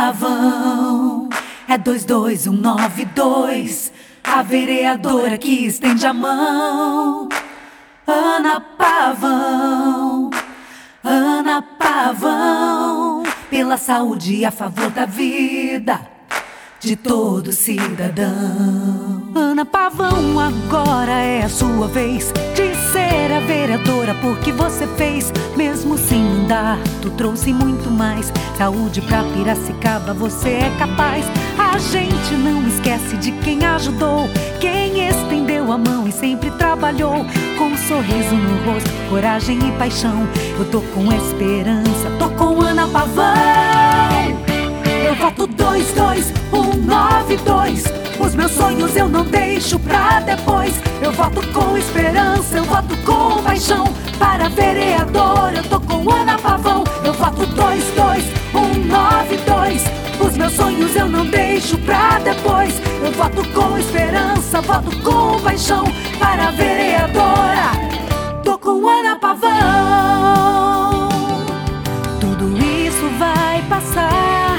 22192, a vereadora que estende a mão. Ana Pavão, Ana Pavão, pela saúde a favor da vida de todo cidadão. Ana Pavão, agora é a sua vez de ser a vereadora porque você fez, mesmo sem tu trouxe muito mais. Saúde pra Piracicaba, você é capaz. A gente não esquece de quem ajudou, quem estendeu a mão e sempre trabalhou com um sorriso no rosto, coragem e paixão. Eu tô com esperança, tô com Ana Pavão. Eu voto 22192. Os meus sonhos eu não deixo pra depois. Eu voto com esperança, eu voto eu não deixo pra depois. Eu voto com esperança, voto com paixão. Para vereadora, tô com Ana Pavão. Tudo isso vai passar.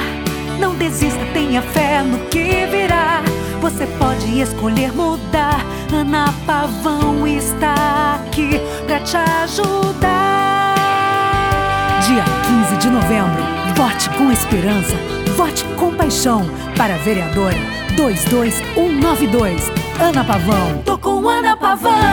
Não desista, tenha fé no que virá. Você pode escolher mudar. Ana Pavão está aqui pra te ajudar. Dia 15 de novembro, vote com esperança, vote com paixão para a vereadora 22192. Ana Pavão. Tô com Ana Pavão.